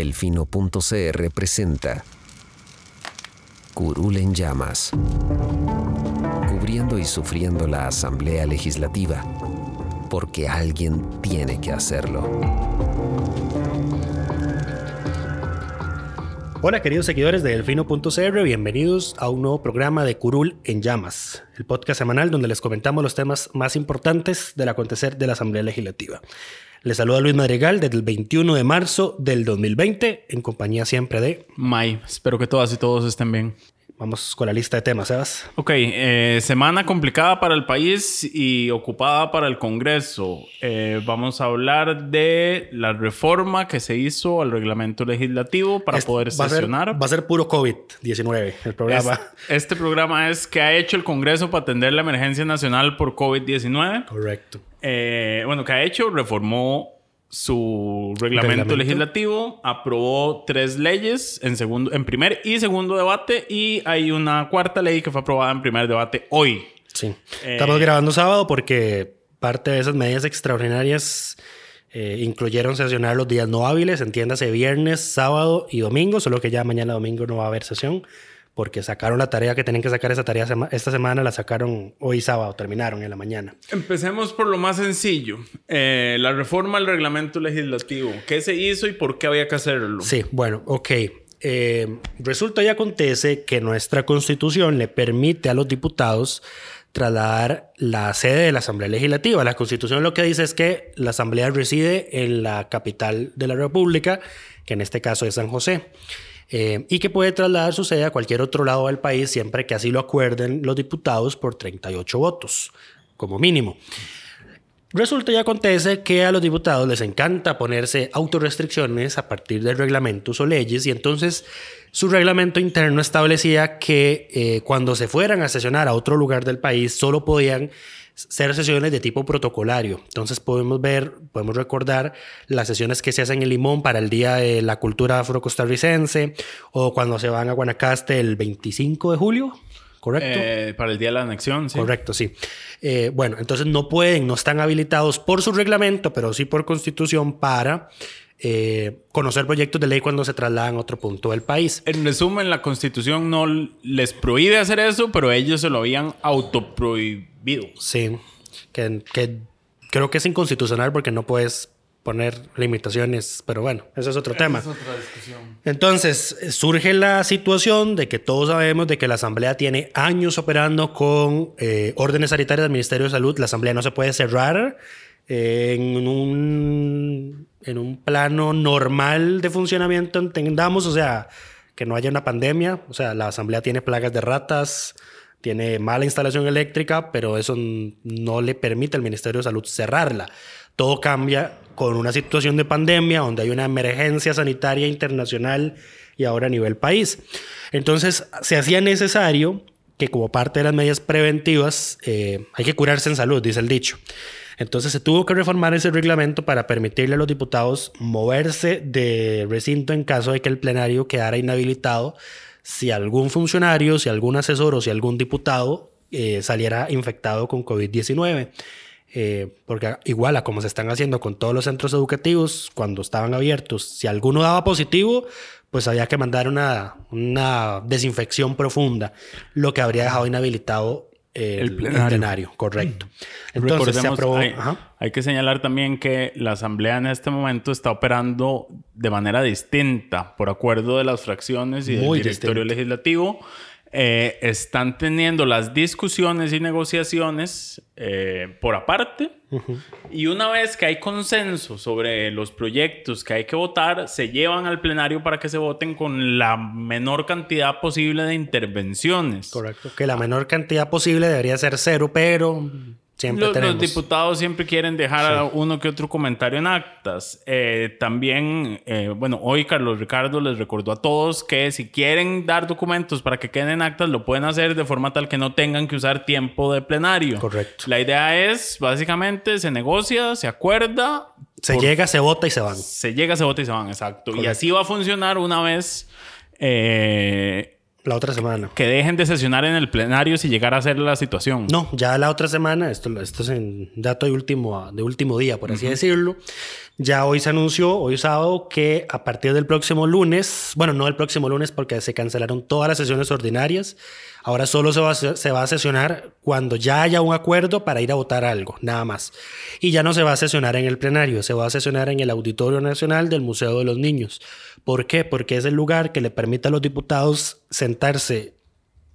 Delfino.cr presenta Curul en llamas, cubriendo y sufriendo la Asamblea Legislativa, porque alguien tiene que hacerlo. Hola queridos seguidores de Delfino.cr, bienvenidos a un nuevo programa de Curul en Llamas, el podcast semanal donde les comentamos los temas más importantes del acontecer de la Asamblea Legislativa. Les saluda Luis Madrigal desde el 21 de marzo del 2020, en compañía siempre de... May, espero que todas y todos estén bien. Vamos con la lista de temas, Sebas. Ok, eh, semana complicada para el país y ocupada para el Congreso. Eh, vamos a hablar de la reforma que se hizo al reglamento legislativo para Este poder va a ser- sesionar. Va a ser puro COVID-19 el programa. Es- este programa es que ha hecho el Congreso para atender la emergencia nacional por COVID-19. Correcto. Eh, bueno, que ha hecho, reformó su reglamento, Reglamento. legislativo, aprobó tres leyes en, segundo, en primer y segundo debate y hay una cuarta ley que fue aprobada en primer debate hoy. Sí. Eh, Estamos grabando sábado porque parte de esas medidas extraordinarias eh, incluyeron sesionar los días no hábiles, entiéndase viernes, sábado y domingo, solo que ya mañana domingo no va a haber sesión porque sacaron la tarea que tenían que sacar esa tarea sema- esta semana, la sacaron hoy sábado, terminaron en la mañana. Empecemos por lo más sencillo. Eh, la reforma al reglamento legislativo. ¿Qué se hizo y por qué había que hacerlo? Sí, bueno, ok. Eh, resulta y acontece que nuestra constitución le permite a los diputados trasladar la sede de la Asamblea Legislativa. La constitución lo que dice es que la Asamblea reside en la capital de la República, que en este caso es San José. Eh, y que puede trasladar su sede a cualquier otro lado del país siempre que así lo acuerden los diputados por 38 votos, como mínimo. Resulta y acontece que a los diputados les encanta ponerse autorrestricciones a partir de reglamentos o leyes y entonces su reglamento interno establecía que eh, cuando se fueran a sesionar a otro lugar del país solo podían ser sesiones de tipo protocolario. Entonces podemos ver, podemos recordar las sesiones que se hacen en Limón para el Día de la Cultura Afrocostarricense o cuando se van a Guanacaste el 25 de julio, ¿correcto? Eh, para el día de la anexión, sí. Correcto, sí. Eh, bueno, entonces no pueden, no están habilitados por su reglamento, pero sí por constitución para eh, conocer proyectos de ley cuando se trasladan a otro punto del país. En resumen, la constitución no les prohíbe hacer eso, pero ellos se lo habían autoprohibido. Sí, que, que creo que es inconstitucional porque no puedes poner limitaciones, pero bueno, eso es otro tema. otra discusión. Entonces, surge la situación de que todos sabemos de que la Asamblea tiene años operando con eh, órdenes sanitarias del Ministerio de Salud. La Asamblea no se puede cerrar eh, en, un, en un plano normal de funcionamiento, entendamos, o sea, que no haya una pandemia. O sea, la Asamblea tiene plagas de ratas, tiene mala instalación eléctrica, pero eso no le permite al Ministerio de Salud cerrarla. Todo cambia con una situación de pandemia donde hay una emergencia sanitaria internacional y ahora a nivel país. Entonces, se hacía necesario que como parte de las medidas preventivas eh, hay que curarse en salud, dice el dicho. Entonces se tuvo que reformar ese reglamento para permitirle a los diputados moverse de recinto en caso de que el plenario quedara inhabilitado si algún funcionario, si algún asesor o si algún diputado eh, saliera infectado con COVID-19. Eh, porque igual a como se están haciendo con todos los centros educativos cuando estaban abiertos, si alguno daba positivo, pues había que mandar una, una desinfección profunda, lo que habría dejado inhabilitado el, El plenario. plenario. correcto. Entonces se Recordemos, aprobó. hay, ajá. hay que señalar también que la Asamblea en este momento está operando de manera distinta por acuerdo de las fracciones y Muy del directorio distinto. legislativo. Eh, están teniendo las discusiones y negociaciones eh, por aparte. Y una vez que hay consenso sobre los proyectos que hay que votar, se llevan al plenario para que se voten con la menor cantidad posible de intervenciones. Correcto. Que la menor cantidad posible debería ser cero, pero Siempre Los, diputados siempre quieren dejar a uno que otro comentario en actas. Eh, también, eh, bueno, hoy Carlos Ricardo les recordó a todos que si quieren dar documentos para que queden en actas, lo pueden hacer de forma tal que no tengan que usar tiempo de plenario. Correcto. La idea es, básicamente, se negocia, se acuerda, Se por- llega, se vota y se van. se llega, se vota y se van, exacto. Y así va a funcionar una vez eh, La otra semana. que dejen de sesionar en el plenario si llegara a ser la situación. No, ya la otra semana, esto, esto es en dato de último, de último día, por así decirlo. Ya hoy se anunció, hoy sábado, que a partir del próximo lunes, bueno, no el próximo lunes porque se cancelaron todas las sesiones ordinarias, ahora solo se va, a, sesionar cuando ya haya un acuerdo para ir a votar algo, nada más. Y ya no se va a sesionar en el plenario, se va a sesionar en el Auditorio Nacional del Museo de los Niños. ¿Por qué? Porque es el lugar que le permite a los diputados sentarse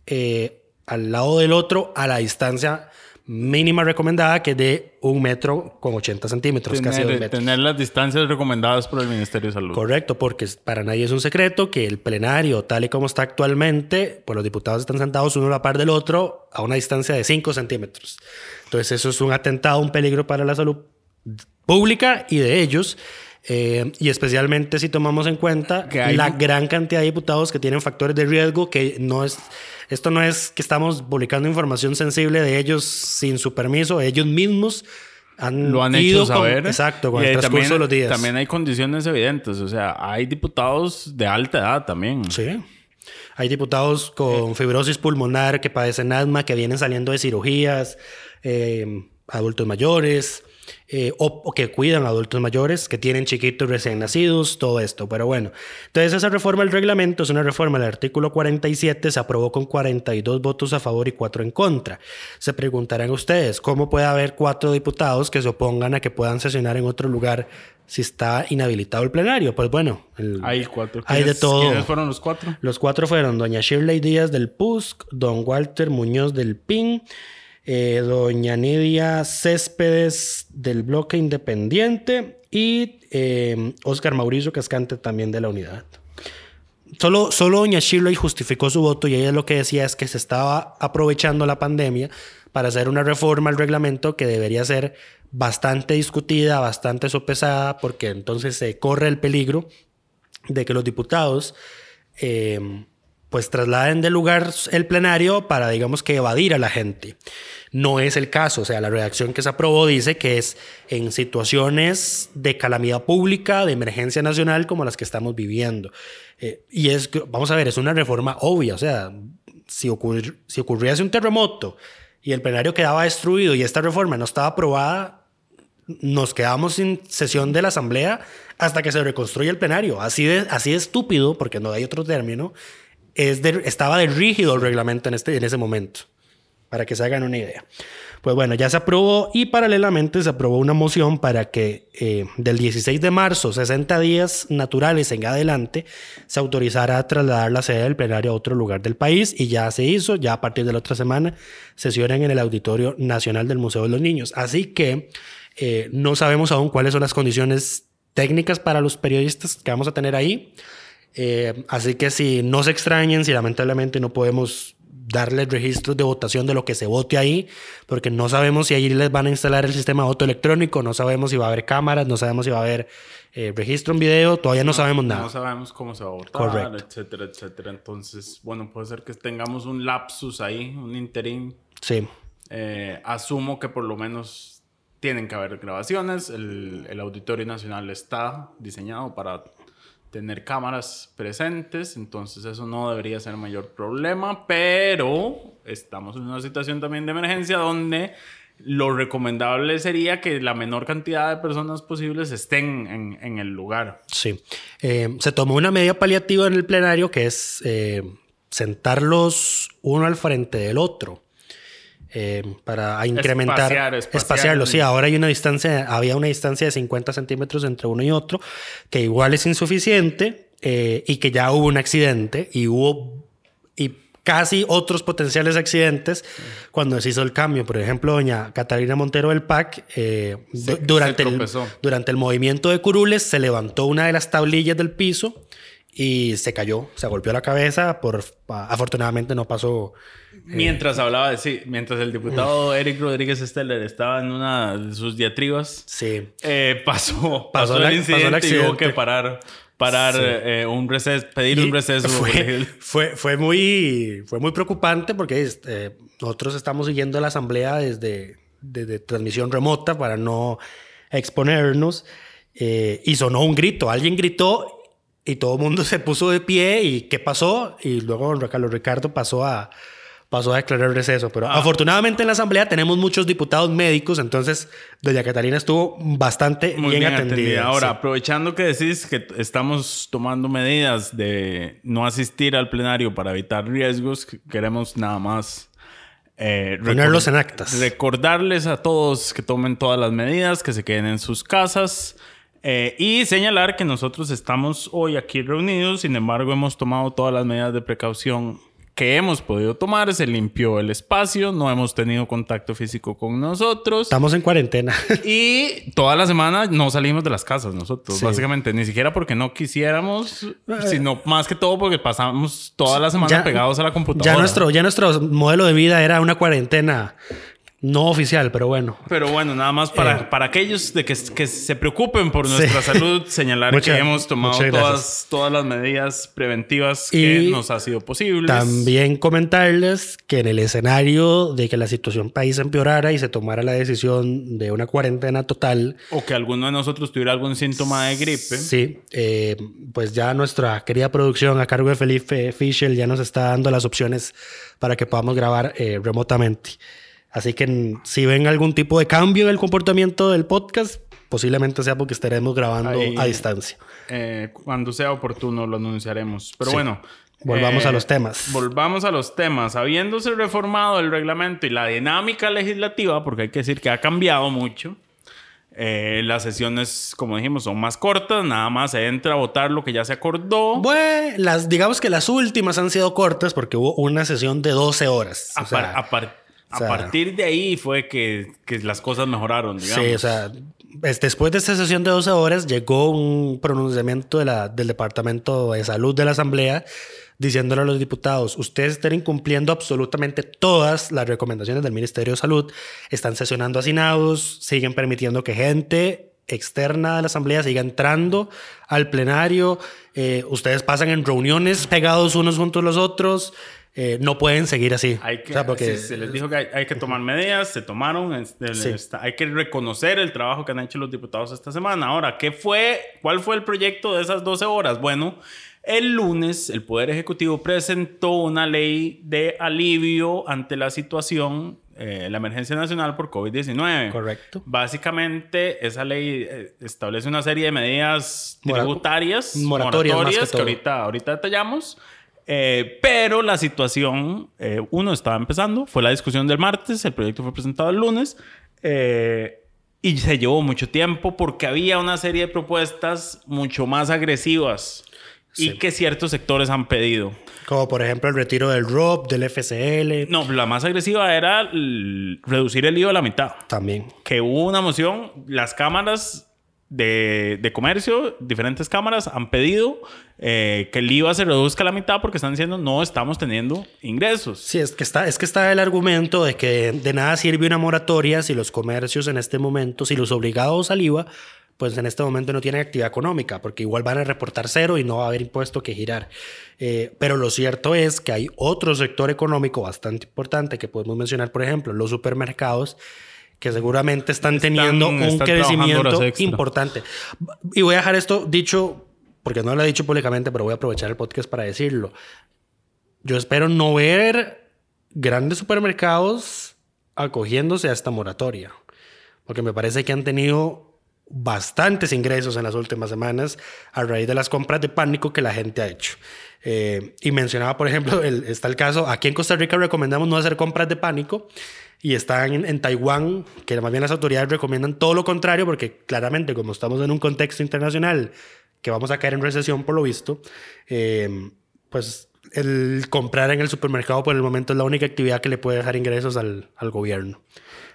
eh, al lado del otro a la distancia mínima recomendada que es de un metro con 80 centímetros, casi dos Tener, metros. tener las distancias recomendadas por el Ministerio de Salud. Correcto, porque para nadie es un secreto que el plenario, tal y como está actualmente, pues los diputados están sentados uno a la par del otro a una distancia de 5 centímetros. Entonces eso es un atentado, un peligro para la salud pública y de ellos. Eh, y especialmente si tomamos en cuenta Que hay- la gran cantidad de diputados que tienen factores de riesgo, que no es, esto no es que estamos publicando información sensible de ellos sin su permiso, ellos mismos han, Lo han ido hecho con- saber. exacto, con Y el transcurso también, de los días. También hay condiciones evidentes. O sea, hay diputados de alta edad también. Sí. Hay diputados con fibrosis pulmonar que padecen asma, que vienen saliendo de cirugías, eh, adultos mayores, eh, o, o que cuidan a adultos mayores, que tienen chiquitos recién nacidos, todo esto. Pero bueno, entonces esa reforma del reglamento es una reforma del artículo 47, se aprobó con 42 votos a favor y 4 en contra. Se preguntarán ustedes, ¿cómo puede haber cuatro diputados que se opongan a que puedan sesionar en otro lugar si está inhabilitado el plenario? Pues bueno, el- Hay cuatro. Hay de ¿Quiénes- todo. ¿Quiénes fueron los cuatro? Los cuatro fueron doña Shirley Díaz del PUSC, don Walter Muñoz del PIN, eh, doña Nidia Céspedes del Bloque Independiente y eh, Oscar Mauricio Cascante también de la unidad. Solo, solo doña Shirley justificó su voto y ella lo que decía es que se estaba aprovechando la pandemia para hacer una reforma al reglamento que debería ser bastante discutida, bastante sopesada, porque entonces se corre el peligro de que los diputados eh, pues trasladen del lugar el plenario para, digamos, que evadir a la gente. No es el caso, o sea, la redacción que se aprobó dice que es en situaciones de calamidad pública, de emergencia nacional como las que estamos viviendo. Eh, y es, vamos a ver, es una reforma obvia, o sea, si, ocurri- si ocurriese un terremoto y el plenario quedaba destruido y esta reforma no estaba aprobada, nos quedamos sin sesión de la asamblea hasta que se reconstruya el plenario. Así de, así de estúpido, porque no hay otro término, estaba de rígido el reglamento en, este, en ese momento, para que se hagan una idea. Pues bueno, ya se aprobó y paralelamente se aprobó una moción para que eh, del 16 de marzo, 60 días naturales en adelante, se autorizara a trasladar la sede del plenario a otro lugar del país y ya se hizo, ya a partir de la otra semana, sesionen en el Auditorio Nacional del Museo de los Niños. Así que eh, no sabemos aún cuáles son las condiciones técnicas para los periodistas que vamos a tener ahí. Eh, así que si no se extrañen, si lamentablemente no podemos darles registros de votación de lo que se vote ahí, porque no sabemos si ahí les van a instalar el sistema de voto electrónico, no sabemos si va a haber cámaras, no sabemos si va a haber eh, registro en video, todavía no, sabemos nada. No sabemos cómo se va a votar, Correcto. etcétera, etcétera. Entonces, bueno, puede ser que tengamos un lapsus ahí, un interín. Sí, Eh, asumo que por lo menos tienen que haber grabaciones. El, el Auditorio Nacional está diseñado para tener cámaras presentes, entonces eso no debería ser mayor problema, pero estamos en una situación también de emergencia donde lo recomendable sería que la menor cantidad de personas posibles estén en, el lugar. sí. Eh, se tomó una medida paliativa en el plenario que es eh, sentarlos uno al frente del otro. Eh, para incrementar, Espaciar, espaciar. espaciarlo. Sí, ahora hay una distancia, había una distancia de 50 centímetros entre uno y otro, que igual es insuficiente eh, y que ya hubo un accidente y hubo y casi otros potenciales accidentes cuando se hizo el cambio. Por ejemplo, doña Catalina Montero del PAC, eh, Se- du- durante, se el, durante el movimiento de curules, se levantó una de las tablillas del piso y se cayó, se golpeó la cabeza. Por, afortunadamente no pasó. Mientras hablaba, sí, mientras el diputado Eric Rodríguez Steller estaba en una de sus diatribas, Sí. eh, pasó, Pasó pasó, la- el pasó el incidente y hubo accidente. que parar, parar Sí. eh, un receso, pedir un Y receso. Fue, fue, fue muy, fue muy preocupante porque este, nosotros estamos siguiendo la asamblea desde, desde transmisión remota para no exponernos. eh, y sonó un grito, alguien gritó y todo el mundo se puso de pie y ¿qué pasó? Y luego don Carlos Ricardo pasó a, pasó a declarar receso. Pero Ah. afortunadamente en la asamblea tenemos muchos diputados médicos, entonces doña Catalina estuvo bastante Muy bien, bien, atendida. atendida. Ahora, sí. aprovechando que decís que estamos tomando medidas de no asistir al plenario para evitar riesgos, que- queremos nada más eh, Ponerlos en actas. Recordarles a todos que tomen todas las medidas, que se queden en sus casas. eh, y señalar que nosotros estamos hoy aquí reunidos, sin embargo hemos tomado todas las medidas de precaución que hemos podido tomar, se limpió el espacio, no hemos tenido contacto físico con nosotros. Estamos en cuarentena. Y toda la semana no salimos de las casas nosotros, Sí. básicamente. Ni siquiera porque no quisiéramos, sino más que todo porque pasamos toda la semana pegados a la computadora. Ya nuestro, ya nuestro modelo de vida era una cuarentena no oficial, pero bueno. Pero bueno, nada más para, Eh. para aquellos de que, que se preocupen por Sí. nuestra salud, señalar Muchas- que hemos tomado todas, todas las medidas preventivas que Y nos ha sido posibles. También comentarles que en el escenario de que la situación país empeorara y se tomara la decisión de una cuarentena total, O que alguno de nosotros tuviera algún síntoma de gripe. sí, eh, pues ya nuestra querida producción a cargo de Felipe Fischel ya nos está dando las opciones para que podamos grabar eh, remotamente. Así que si ven algún tipo de cambio en el comportamiento del podcast, posiblemente sea porque estaremos grabando Ahí- a distancia. Eh, cuando sea oportuno lo anunciaremos. Pero Sí. bueno. Volvamos eh, a los temas. Volvamos a los temas. Habiéndose reformado el reglamento y la dinámica legislativa, porque hay que decir que ha cambiado mucho. eh, las sesiones, como dijimos, son más cortas. Nada más se entra a votar lo que ya se acordó. Bueno, las, digamos que las últimas han sido cortas porque hubo una sesión de 12 horas. a, O sea, par- a par- a sea- partir de ahí fue que, que las cosas mejoraron, digamos. Sí, o sea, es- después de esta sesión de 12 horas llegó un pronunciamiento de la, del Departamento de Salud de la Asamblea diciéndole a los diputados, ustedes están incumpliendo absolutamente todas las recomendaciones del Ministerio de Salud, están sesionando hacinados, siguen permitiendo que gente externa de la Asamblea siga entrando al plenario, eh, ustedes pasan en reuniones pegados unos junto a los otros, eh, no pueden seguir así. Hay que, O sea, porque- sí, se les dijo que hay, hay que tomar medidas, se tomaron, Sí. hay que reconocer el trabajo que han hecho los diputados esta semana. Ahora, ¿qué fue, cuál fue el proyecto de esas 12 horas? Bueno, el lunes el Poder Ejecutivo presentó una ley de alivio ante la situación, eh, la emergencia nacional por COVID-19. Correcto. Básicamente, esa ley eh, establece una serie de medidas tributarias, moratorias más que que, ahorita, ahorita detallamos. Eh, pero la situación, eh, uno estaba empezando, fue la discusión del martes, el proyecto fue presentado el lunes, eh, y se llevó mucho tiempo porque había una serie de propuestas mucho más agresivas y Sí. que ciertos sectores han pedido. Como por ejemplo el retiro del ROP, del FCL. No, la más agresiva era reducir el IVA a la mitad. También. que hubo una moción, las cámaras de, de comercio, diferentes cámaras, han pedido eh, que el IVA se reduzca a la mitad porque están diciendo no estamos teniendo ingresos. Sí, es que está, es que está el argumento de que de nada sirve una moratoria si los comercios en este momento, si los obligados al IVA, pues en este momento no tienen actividad económica, porque igual van a reportar cero y no va a haber impuesto que girar. Eh, pero lo cierto es que hay otro sector económico bastante importante que podemos mencionar, por ejemplo, los supermercados, que seguramente están, teniendo un están crecimiento importante. Y voy a dejar esto dicho, porque no lo he dicho públicamente, pero voy a aprovechar el podcast para decirlo. Yo espero no ver grandes supermercados acogiéndose a esta moratoria, porque me parece que han tenido bastantes ingresos en las últimas semanas a raíz de las compras de pánico que la gente ha hecho. Eh, y mencionaba, por ejemplo, el- está el caso, aquí en Costa Rica recomendamos no hacer compras de pánico y están en, en Taiwán, que más bien las autoridades recomiendan todo lo contrario, porque claramente como estamos en un contexto internacional que vamos a caer en recesión por lo visto, eh, pues el comprar en el supermercado por el momento es la única actividad que le puede dejar ingresos al, al gobierno.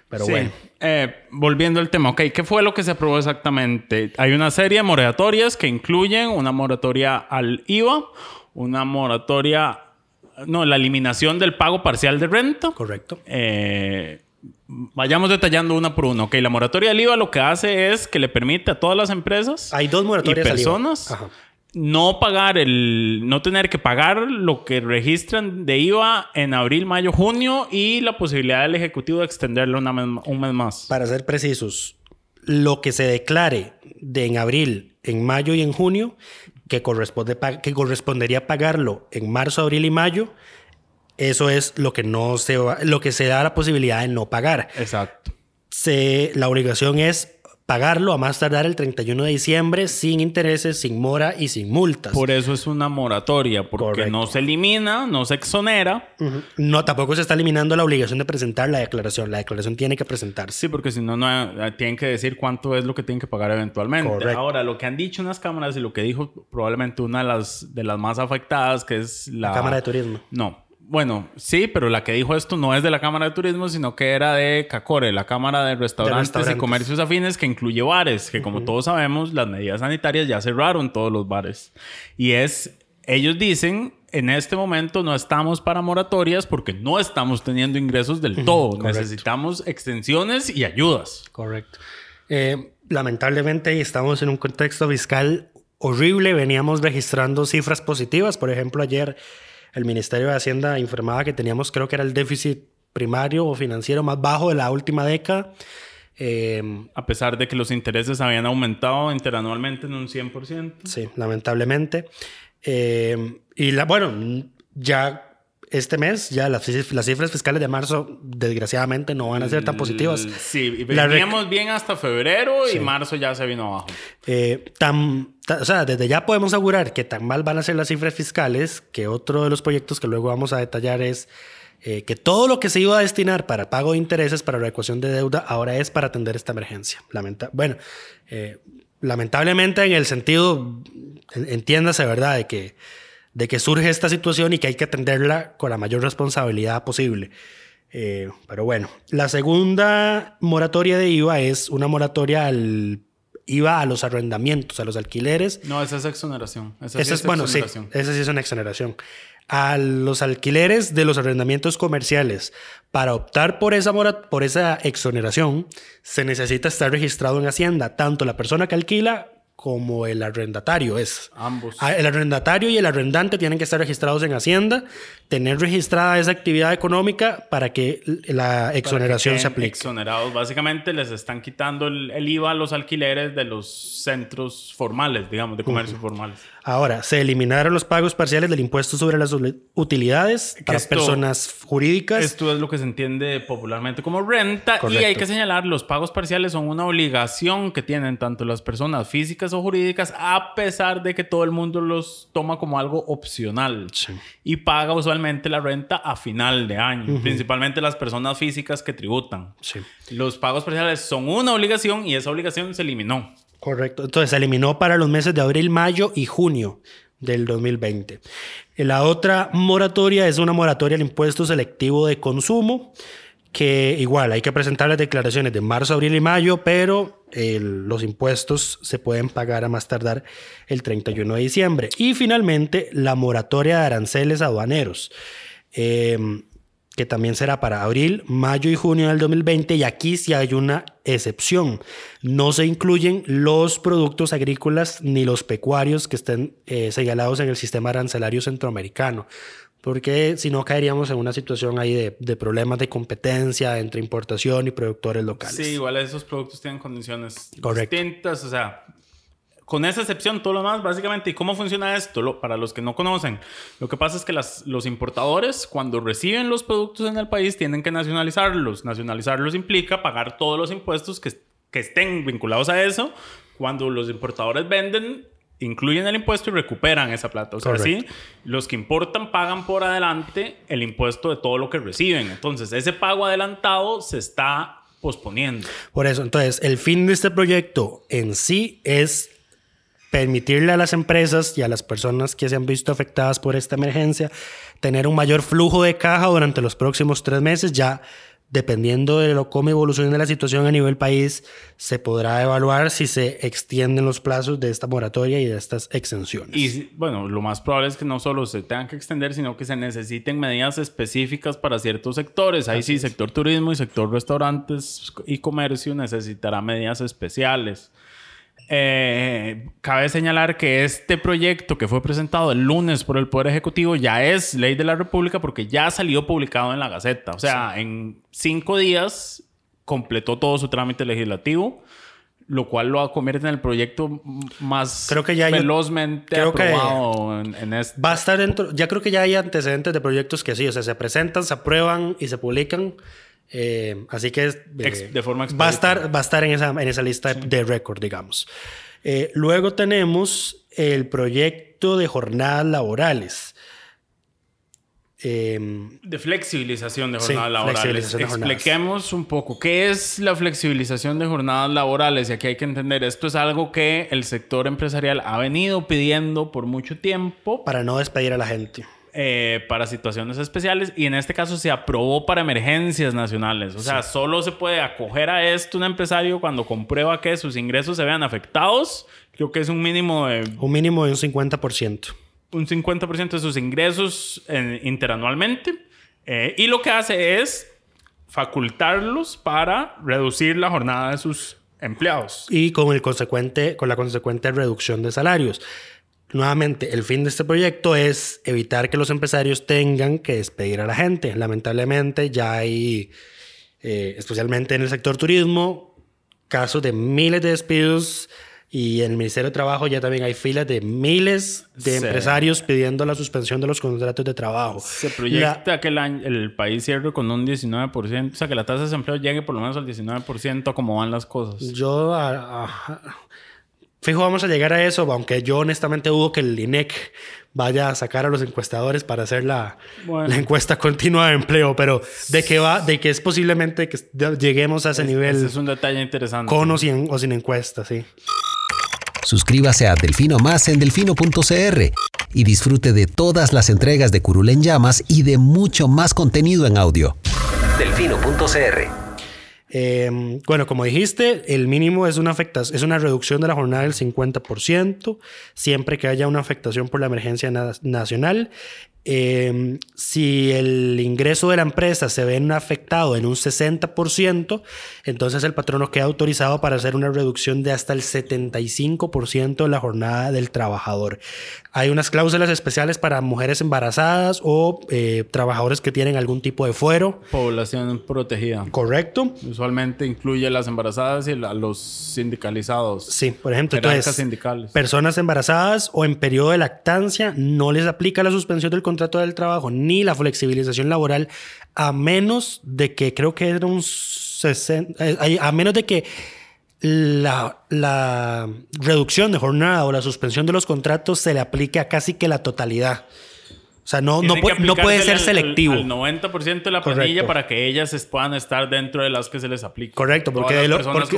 Pero Sí. bueno. Eh, volviendo al tema, ok, ¿qué fue lo que se aprobó exactamente? Hay una serie de moratorias que incluyen una moratoria al IVA, una moratoria, no, la eliminación del pago parcial de renta. Correcto. Eh, vayamos detallando una por una. Ok, la moratoria del IVA lo que hace es que le permite a todas las empresas Hay dos y moratorias al IVA. personas Ajá. no pagar el, no tener que pagar lo que registran de IVA en abril, mayo, junio y la posibilidad del ejecutivo de extenderlo una un mes más. Para ser precisos, lo que se declare de en abril, en mayo y en junio, que, corresponde que correspondería pagarlo en marzo, abril y mayo, eso es lo que no se va- lo que se da la posibilidad de no pagar. Exacto. Se, la obligación es pagarlo a más tardar el 31 de diciembre sin intereses, sin mora y sin multas. Por eso es una moratoria, porque Correcto. no se elimina, no se exonera. No, tampoco se está eliminando la obligación de presentar la declaración. La declaración tiene que presentarse. Sí, porque si no, no eh, tienen que decir cuánto es lo que tienen que pagar eventualmente. Correcto. Ahora, lo que han dicho unas cámaras y lo que dijo probablemente una de las, de las más afectadas, que es la... La Cámara de Turismo. No. Bueno, sí, pero la que dijo esto no es de la Cámara de Turismo, sino que era de CACORE, la Cámara de Restaurantes, restaurantes. y Comercios Afines, que incluye bares, que como todos sabemos, las medidas sanitarias ya cerraron todos los bares. Y es, ellos dicen, en este momento no estamos para moratorias porque no estamos teniendo ingresos del todo. Necesitamos extensiones y ayudas. Correcto. Eh, lamentablemente estamos en un contexto fiscal horrible. Veníamos registrando cifras positivas. Por ejemplo, ayer el Ministerio de Hacienda informaba que teníamos, creo que era el déficit primario o financiero más bajo de la última década. Eh, A pesar de que los intereses habían aumentado interanualmente en un 100%. Sí, lamentablemente. Eh, y la, bueno, ya este mes, ya las, las cifras fiscales de marzo, desgraciadamente, no van a ser tan positivas. Sí, y veníamos bien hasta febrero y Sí. marzo ya se vino abajo. Eh, tan, ta- o sea, desde ya podemos augurar que tan mal van a ser las cifras fiscales que otro de los proyectos que luego vamos a detallar es eh, que todo lo que se iba a destinar para pago de intereses, para la ecuación de deuda, ahora es para atender esta emergencia. Lamenta bueno, eh, lamentablemente en el sentido, en- entiéndase, ¿verdad?, de que, de que surge esta situación y que hay que atenderla con la mayor responsabilidad posible. Eh, pero bueno, la segunda moratoria de IVA es una moratoria al IVA a los arrendamientos, a los alquileres. No, esa es exoneración. Esa sí Esa es, bueno, sí, exoneración. esa sí es una exoneración. A los alquileres de los arrendamientos comerciales, para optar por esa, mora- por esa exoneración, se necesita estar registrado en Hacienda, tanto la persona que alquila como el arrendatario es. Ambos. Ah, El arrendatario y el arrendante tienen que estar registrados en Hacienda, tener registrada esa actividad económica para que la exoneración que se aplique. Exonerados. Básicamente les están quitando el, el IVA a los alquileres de los centros formales, digamos, de comercio formales. Ahora, se eliminaron los pagos parciales del impuesto sobre las utilidades para esto- personas jurídicas. Esto es lo que se entiende popularmente como renta. Correcto. Y hay que señalar, los pagos parciales son una obligación que tienen tanto las personas físicas o jurídicas, a pesar de que todo el mundo los toma como algo opcional. Sí. Y paga usualmente la renta a final de año, principalmente las personas físicas que tributan. Sí. Los pagos parciales son una obligación y esa obligación se eliminó. Correcto. Entonces se eliminó para los meses de abril, mayo y junio del 2020. Y La otra moratoria es una moratoria al impuesto selectivo de consumo, que igual hay que presentar las declaraciones de marzo, abril y mayo, pero eh, los impuestos se pueden pagar a más tardar el 31 de diciembre. Y finalmente la moratoria de aranceles aduaneros. Eh, que también será para abril, mayo y junio del 2020, y aquí sí hay una excepción. No se incluyen los productos agrícolas ni los pecuarios que estén eh, señalados en el sistema arancelario centroamericano, porque si no caeríamos en una situación ahí de, de problemas de competencia entre importación y productores locales. Sí, igual esos productos tienen condiciones Correcto. distintas, o sea, con esa excepción, todo lo demás, básicamente, ¿y cómo funciona esto? Lo- para los que no conocen, lo que pasa es que las- los importadores, cuando reciben los productos en el país, tienen que nacionalizarlos. Nacionalizarlos implica pagar todos los impuestos que, que estén vinculados a eso. Cuando los importadores venden, incluyen el impuesto y recuperan esa plata. O sea, sí, los que importan pagan por adelante el impuesto de todo lo que reciben. Entonces, ese pago adelantado se está posponiendo. Por eso, entonces, el fin de este proyecto en sí es permitirle a las empresas y a las personas que se han visto afectadas por esta emergencia tener un mayor flujo de caja durante los próximos tres meses, ya dependiendo de lo, cómo evolucione la situación a nivel país, se podrá evaluar si se extienden los plazos de esta moratoria y de estas exenciones. Y bueno, lo más probable es que no solo se tengan que extender, sino que se necesiten medidas específicas para ciertos sectores. Ahí sí, sector turismo y sector restaurantes y comercio necesitará medidas especiales. Eh, cabe señalar que este proyecto que fue presentado el lunes por el Poder Ejecutivo ya es ley de la República porque ya salió publicado en la Gaceta. O sea, en cinco días completó todo su trámite legislativo, lo cual lo convierte en el proyecto más creo que ya hay, velozmente creo que aprobado en, en este. Va a estar dentro, ya creo que ya hay antecedentes de proyectos que sí, o sea, se presentan, se aprueban y se publican. Eh, así que eh, Ex- de forma va a estar, va a estar en, esa, en esa lista de récord, digamos. Eh, luego tenemos el proyecto de jornadas laborales. Eh, De flexibilización de Sí, jornadas laborales. jornadas. Expliquemos un poco qué es la flexibilización de jornadas laborales. Y aquí hay que entender, esto es algo que el sector empresarial ha venido pidiendo por mucho tiempo para no despedir a la gente. Eh, para situaciones especiales y en este caso se aprobó para emergencias nacionales. O sea, solo se puede acoger a esto un empresario cuando comprueba que sus ingresos se vean afectados. Creo que es un mínimo de Un mínimo de un 50%. un 50% de sus ingresos eh, interanualmente. Eh, y lo que hace es facultarlos para reducir la jornada de sus empleados. y con, el consecuente, con la consecuente reducción de salarios. Nuevamente, el fin de este proyecto es evitar que los empresarios tengan que despedir a la gente. Lamentablemente ya hay, eh, especialmente en el sector turismo, casos de miles de despidos y en el Ministerio de Trabajo ya también hay filas de miles de Sí. empresarios pidiendo la suspensión de los contratos de trabajo. Se La- proyecta que el, año- el país cierre con un 19%, o sea, que la tasa de desempleo llegue por lo menos al 19% a como van las cosas. Yo, fijo, vamos a llegar a eso, aunque yo honestamente dudo que el INEC vaya a sacar a los encuestadores para hacer la, Bueno. la encuesta continua de empleo, pero de que va, de que es posiblemente que lleguemos a ese nivel Ese es un detalle interesante. con o sin, o sin encuesta, sí. Suscríbase a Delfino Más en delfino.cr y disfrute de todas las entregas de Curul en Llamas y de mucho más contenido en audio. Delfino.cr Eh, bueno, como dijiste, el mínimo es una, afectación, es una reducción de la jornada del 50%, siempre que haya una afectación por la emergencia na- nacional. Eh, si el ingreso de la empresa se ve afectado en un 60%, entonces el patrono queda autorizado para hacer una reducción de hasta el 75% de la jornada del trabajador. Hay unas cláusulas especiales para mujeres embarazadas o eh, trabajadores que tienen algún tipo de fuero. Población protegida. Correcto. Usualmente incluye a las embarazadas y a los sindicalizados. Sí, por ejemplo, Jerarcas entonces, sindicales. personas embarazadas o en periodo de lactancia no les aplica la suspensión del contrato del trabajo ni la flexibilización laboral a menos de que creo que era un 60, eh, a menos de que la, la reducción de jornada o la suspensión de los contratos se le aplique a casi que la totalidad. O sea, no, no, puede, no puede ser aplicársele al- selectivo. Al, 90% de la Correcto. planilla para que ellas puedan estar dentro de las que se les aplique. Correcto, porque, de lo, porque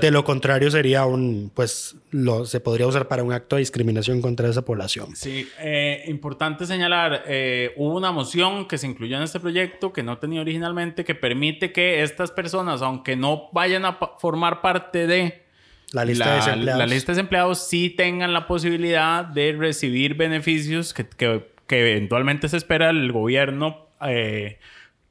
de lo contrario sería un, pues, lo, se podría usar para un acto de discriminación contra esa población. Sí, eh, importante señalar, eh, hubo una moción que se incluyó en este proyecto que no tenía originalmente, que permite que estas personas, aunque no vayan a formar parte de La lista de desempleados. la lista de desempleados, sí tengan la posibilidad de recibir beneficios que, que- que eventualmente se espera el gobierno eh,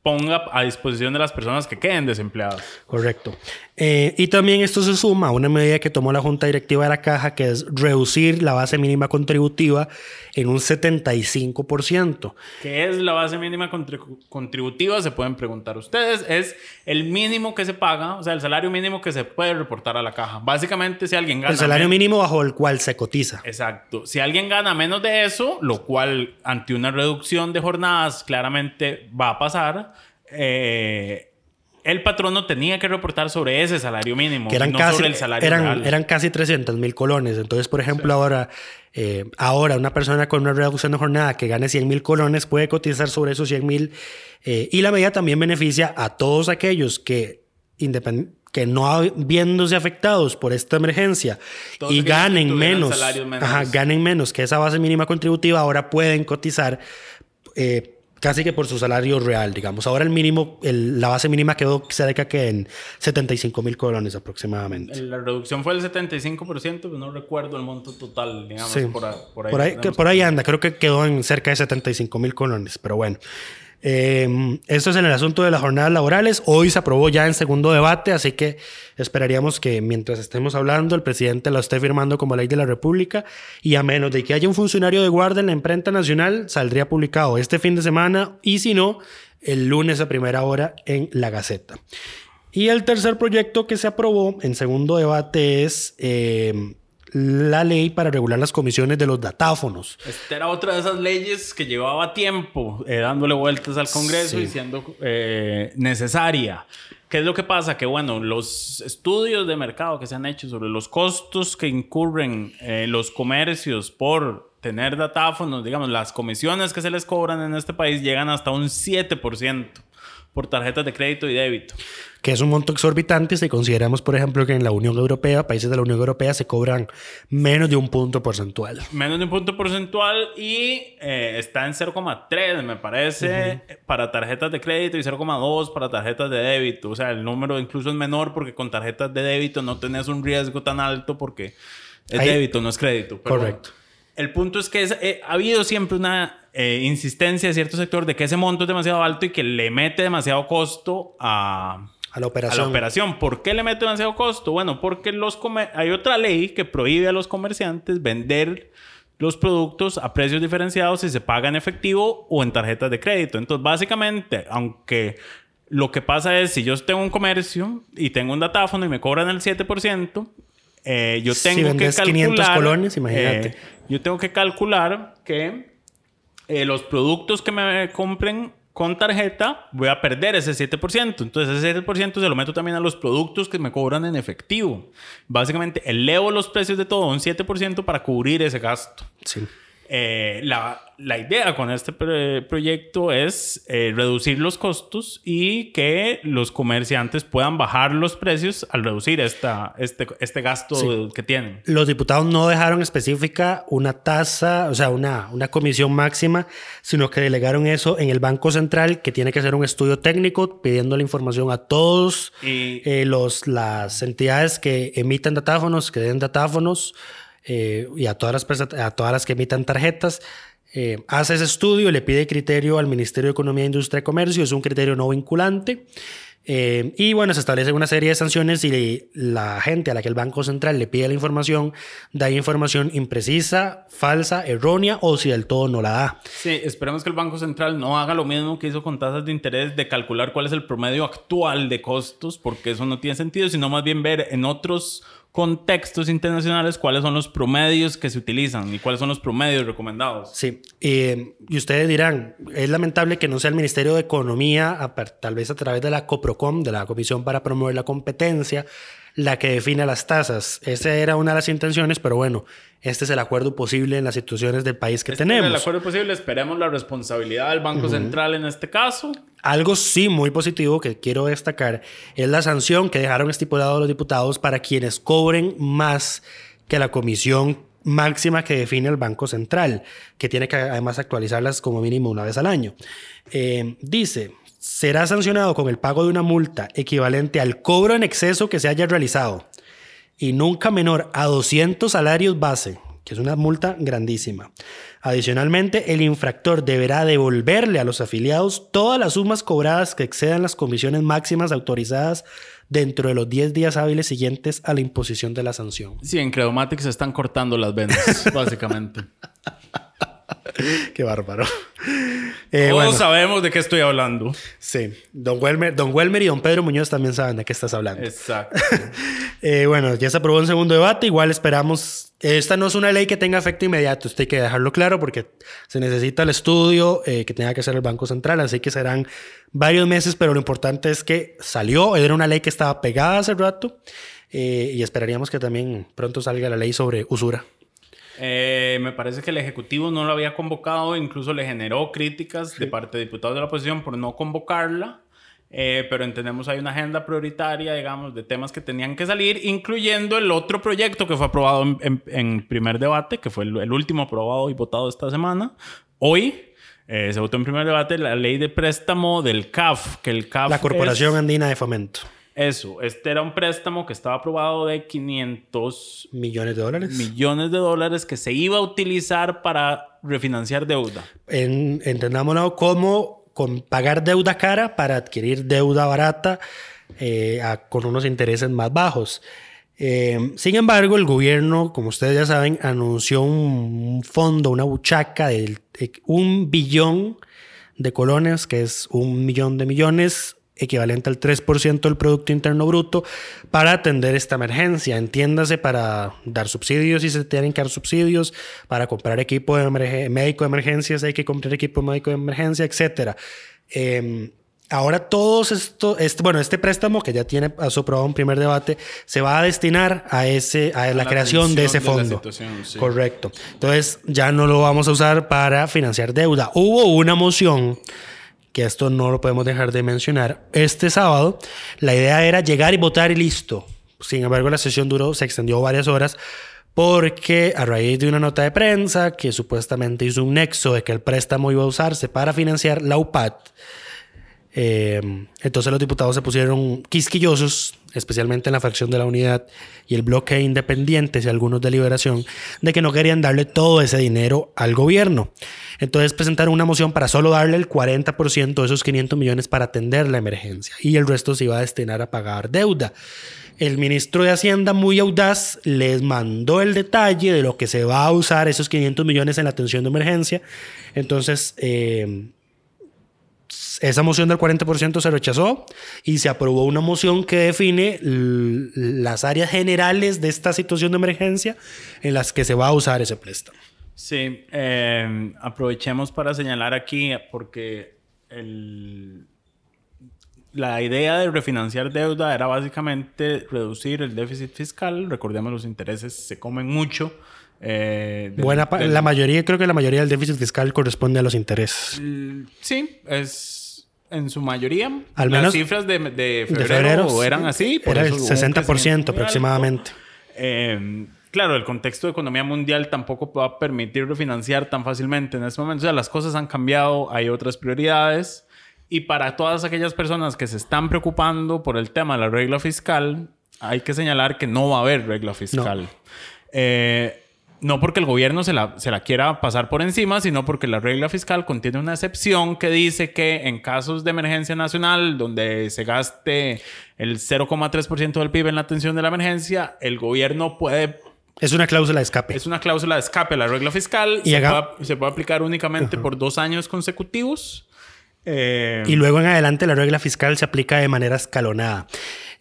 ponga a disposición de las personas que queden desempleadas. Correcto. Eh, y también esto se suma a una medida que tomó la Junta Directiva de la Caja, que es reducir la base mínima contributiva en un 75%. ¿Qué es la base mínima contri- contributiva? Se pueden preguntar ustedes. Es el mínimo que se paga, o sea, el salario mínimo que se puede reportar a la caja. Básicamente, si alguien gana. El salario mínimo bajo el cual se cotiza. Exacto. Si alguien gana menos de eso, lo cual ante una reducción de jornadas claramente va a pasar, eh, el patrono tenía que reportar sobre ese salario mínimo, que eran no casi, sobre el salario eran, real. eran casi 300 mil colones. Entonces, por ejemplo, ahora, eh, ahora una persona con una reducción de jornada que gane 100 mil colones puede cotizar sobre esos 100 mil. eh, y la medida también beneficia a todos aquellos que, independ- que no viéndose afectados por esta emergencia Todos y ganen menos, ajá, ganen menos que esa base mínima contributiva, ahora pueden cotizar. eh, casi que por su salario real, digamos. Ahora el mínimo, el- la base mínima quedó cerca que en 75 mil colones aproximadamente. La reducción fue del 75%, pero no recuerdo el monto total, digamos, Sí. por, por ahí. Por ahí, por ahí anda, creo que quedó en cerca de 75 mil colones, pero bueno. Eh, esto es en el asunto de las jornadas laborales. Hoy se aprobó ya en segundo debate, así que esperaríamos que mientras estemos hablando el presidente lo esté firmando como ley de la República y a menos de que haya un funcionario de guardia en la imprenta nacional, saldría publicado este fin de semana y si no, el lunes a primera hora en la Gaceta. Y el tercer proyecto que se aprobó en segundo debate es eh, la ley para regular las comisiones de los datáfonos. Esta era otra de esas leyes que llevaba tiempo eh, dándole vueltas al Congreso Sí. y siendo eh, necesaria. ¿Qué es lo que pasa? Que bueno, los estudios de mercado que se han hecho sobre los costos que incurren eh, los comercios por tener datáfonos, digamos, las comisiones que se les cobran en este país llegan hasta un 7% por tarjetas de crédito y débito. que es un monto exorbitante si consideramos, por ejemplo, que en la Unión Europea, países de la Unión Europea, se cobran menos de un punto porcentual. Menos de un punto porcentual y eh, está en 0,3 me parece para tarjetas de crédito y 0,2 para tarjetas de débito. O sea, el número incluso es menor porque con tarjetas de débito no tenés un riesgo tan alto porque es Ahí- débito, no es crédito. Pero Correcto. El punto es que es- eh, ha habido siempre una eh, insistencia de cierto sector de que ese monto es demasiado alto y que le mete demasiado costo a, A la a operación. la operación. ¿Por qué le mete demasiado costo? Bueno, porque los hay otra ley que prohíbe a los comerciantes vender los productos a precios diferenciados si se paga en efectivo o en tarjetas de crédito. Entonces, básicamente, aunque lo que pasa es, si yo tengo un comercio y tengo un datáfono y me cobran el 7%, eh, yo Si tengo que vendes calcular... 500 colones, imagínate. eh, yo tengo que calcular que eh, los productos que me compren con tarjeta, voy a perder ese 7%. Entonces, ese 7% se lo meto también a los productos que me cobran en efectivo. Básicamente, elevo los precios de todo un 7% para cubrir ese gasto. Sí. Eh, la, la idea con este proyecto es eh, reducir los costos y que los comerciantes puedan bajar los precios al reducir esta, este, este gasto Sí. que tienen. Los diputados no dejaron específica una tasa, o sea, una, una comisión máxima, sino que delegaron eso en el Banco Central, que tiene que hacer un estudio técnico pidiendo la información a todos Y- eh, los, las entidades que emitan datáfonos, que den datáfonos, eh, y a todas, las, a todas las que emitan tarjetas. eh, hace ese estudio, le pide criterio al Ministerio de Economía, Industria y Comercio, es un criterio no vinculante. Eh, y bueno, se establecen una serie de sanciones y la gente a la que el Banco Central le pide la información da información imprecisa, falsa, errónea o si del todo no la da. Sí, esperemos que el Banco Central no haga lo mismo que hizo con tasas de interés de calcular cuál es el promedio actual de costos, porque eso no tiene sentido, sino más bien ver en otros contextos internacionales cuáles son los promedios que se utilizan y cuáles son los promedios recomendados. Sí, y ustedes dirán, es lamentable que no sea el Ministerio de Economía, tal vez a través de la COPROCOM, de la Comisión para Promover la Competencia, la que define las tasas. Esa era una de las intenciones, pero bueno, este es el acuerdo posible en las situaciones del país que Este es tenemos. el acuerdo posible, esperemos la responsabilidad del Banco Central en este caso. Algo sí muy positivo que quiero destacar es la sanción que dejaron estipulado los diputados para quienes cobren más que la comisión máxima que define el Banco Central, que tiene que además actualizarlas como mínimo una vez al año. Eh, dice, será sancionado con el pago de una multa equivalente al cobro en exceso que se haya realizado y nunca menor a 200 salarios base, que es una multa grandísima. Adicionalmente, el infractor deberá devolverle a los afiliados todas las sumas cobradas que excedan las comisiones máximas autorizadas dentro de los 10 días hábiles siguientes a la imposición de la sanción. Sí, en Credomatic se están cortando las ventas, básicamente. Qué bárbaro. Eh, Todos bueno, sabemos de qué estoy hablando. sí, don Welmer, don Welmer y don Pedro Muñoz también saben de qué estás hablando. Exacto. Eh, bueno, ya se aprobó un segundo debate. Igual esperamos. Esta no es una ley que tenga efecto inmediato. Esto hay que dejarlo claro porque se necesita el estudio eh, que tenga que hacer el Banco Central. Así que serán varios meses, pero lo importante es que salió. Era una ley que estaba pegada hace rato eh, y esperaríamos que también pronto salga la ley sobre usura. Eh, me parece que el Ejecutivo no lo había convocado, incluso le generó críticas de parte de diputados de la oposición por no convocarla, eh, pero entendemos hay una agenda prioritaria, digamos, de temas que tenían que salir, incluyendo el otro proyecto que fue aprobado en, en- en primer debate, que fue el, el último aprobado y votado esta semana, hoy, eh, se votó en primer debate la ley de préstamo del CAF, que el CAF La Corporación es- Andina de Fomento. Eso, este era un préstamo que estaba aprobado de 500 Millones de dólares. millones de dólares que se iba a utilizar para refinanciar deuda. en, como con pagar deuda cara para adquirir deuda barata eh, a- con unos intereses más bajos. Eh, sin embargo, el gobierno, como ustedes ya saben, anunció un, fondo, una buchaca de, de un billón de colones, que es un millón de millones, equivalente al 3% del Producto Interno Bruto, para atender esta emergencia. Entiéndase, para dar subsidios si se tienen que dar subsidios, para comprar equipo de médico de emergencias, hay que comprar equipo médico de emergencia, etc. ahora todos esto, este, bueno, este préstamo que ya tiene a su aprobado un primer debate, se va a destinar a, ese, a, la, la creación de ese de fondo. sí. Correcto. Entonces ya no lo vamos a usar para financiar deuda. Hubo una moción esto no lo podemos dejar de mencionar. Este sábado, la idea era llegar y votar y listo. Sin embargo, la sesión duró, se extendió varias horas porque a raíz de una nota de prensa que supuestamente hizo un nexo de que el préstamo iba a usarse para financiar la UPAD, eh, entonces los diputados se pusieron quisquillosos, especialmente en la fracción de la unidad y el bloque de independientes y algunos de liberación, de que no querían darle todo ese dinero al gobierno. Entonces presentaron una moción para solo darle el 40% de esos 500 millones para atender la emergencia y el resto se iba a destinar a pagar deuda. El ministro de Hacienda, muy audaz, les mandó el detalle de lo que se va a usar esos 500 millones en la atención de emergencia. Entonces, eh, esa moción del 40% se rechazó y se aprobó una moción que define las áreas generales de esta situación de emergencia en las que se va a usar ese préstamo. Sí, eh, aprovechemos para señalar aquí, porque el- la idea de refinanciar deuda era básicamente reducir el déficit fiscal. Recordemos, los intereses se comen mucho. eh, del- Buena del- la mayoría, creo que la mayoría del déficit fiscal corresponde a los intereses. Sí, es en su mayoría. Al Las menos cifras de, de febrero, de febrero eran sí, así. por era el hubo un 60% crecimiento muy alto. aproximadamente. Eh, claro, el contexto de economía mundial tampoco va a permitir refinanciar tan fácilmente en este momento. O sea, las cosas han cambiado, hay otras prioridades. Y para todas aquellas personas que se están preocupando por el tema de la regla fiscal, hay que señalar que no va a haber regla fiscal. Eh, no porque el gobierno se la, se la quiera pasar por encima, sino porque la regla fiscal contiene una excepción que dice que en casos de emergencia nacional, donde se gaste el 0,3% del PIB en la atención de la emergencia, el gobierno puede... Es una cláusula de escape. Es una cláusula de escape a la regla fiscal. Y se, haga- puede, se puede aplicar únicamente por dos años consecutivos. Eh, Y luego en adelante la regla fiscal se aplica de manera escalonada.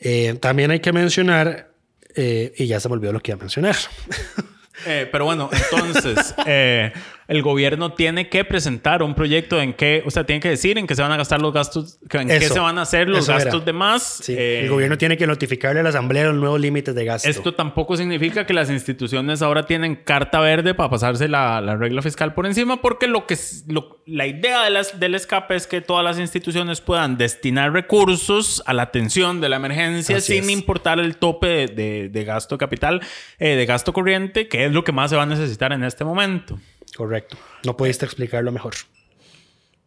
Eh, también hay que mencionar, eh, y ya se me olvidó lo que iba a mencionar. Eh, pero bueno, entonces, eh, el gobierno tiene que presentar un proyecto en que, o sea, tiene que decir en qué se van a gastar los gastos, en qué se van a hacer los eso era. gastos de más. Sí, Eh, el gobierno tiene que notificarle a la asamblea los nuevos límites de gasto. Esto tampoco significa que las instituciones ahora tienen carta verde para pasarse la, la regla fiscal por encima, porque lo que lo- la idea de las- del escape es que todas las instituciones puedan destinar recursos a la atención de la emergencia Así sin es. importar el tope de, de- de gasto capital, eh, de gasto corriente, que es lo que más se va a necesitar en este momento. Correcto. No pudiste explicarlo mejor.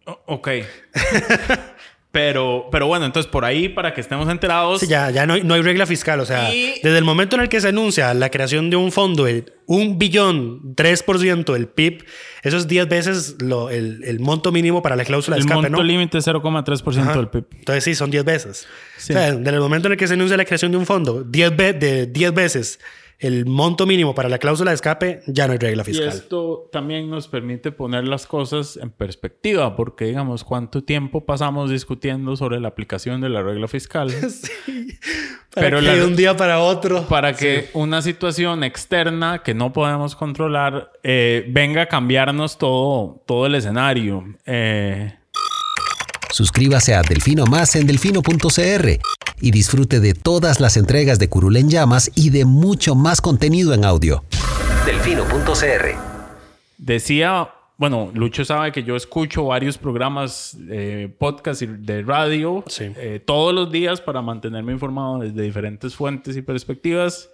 O- ok. pero, pero bueno, entonces por ahí, para que estemos enterados, Sí, ya, ya no, hay, no hay regla fiscal. O sea, Y- desde el momento en el que se anuncia la creación de un fondo de un billón, 3% del PIB, eso es 10 veces lo- el, el monto mínimo para la cláusula de el escape, monto ¿no? límite es 0,3% Ajá. del PIB. Entonces sí, son 10 veces. Sí. O sea, desde el momento en el que se anuncia la creación de un fondo, 10 ve- de 10 veces el monto mínimo para la cláusula de escape, ya no hay regla Y fiscal. esto también nos permite poner las cosas en perspectiva, porque digamos, ¿cuánto tiempo pasamos discutiendo sobre la aplicación de la regla fiscal? Para pero que la- de un día para otro. Para que una situación externa que no podemos controlar eh, venga a cambiarnos todo, todo el escenario. Eh, Suscríbase a Delfino Más en delfino.cr y disfrute de todas las entregas de Curul en Llamas y de mucho más contenido en audio. Delfino.cr Decía, bueno, Lucho sabe que yo escucho varios programas, eh, podcast y de radio Sí. eh, todos los días para mantenerme informado desde diferentes fuentes y perspectivas.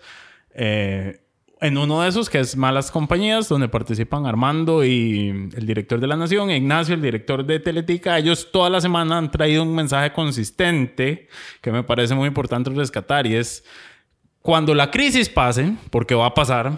Eh, en uno de esos que es Malas Compañías, donde participan Armando y el director de La Nación, Ignacio, el director de Teletica. Ellos toda la semana han traído un mensaje consistente que me parece muy importante rescatar y es cuando la crisis pase, porque va a pasar,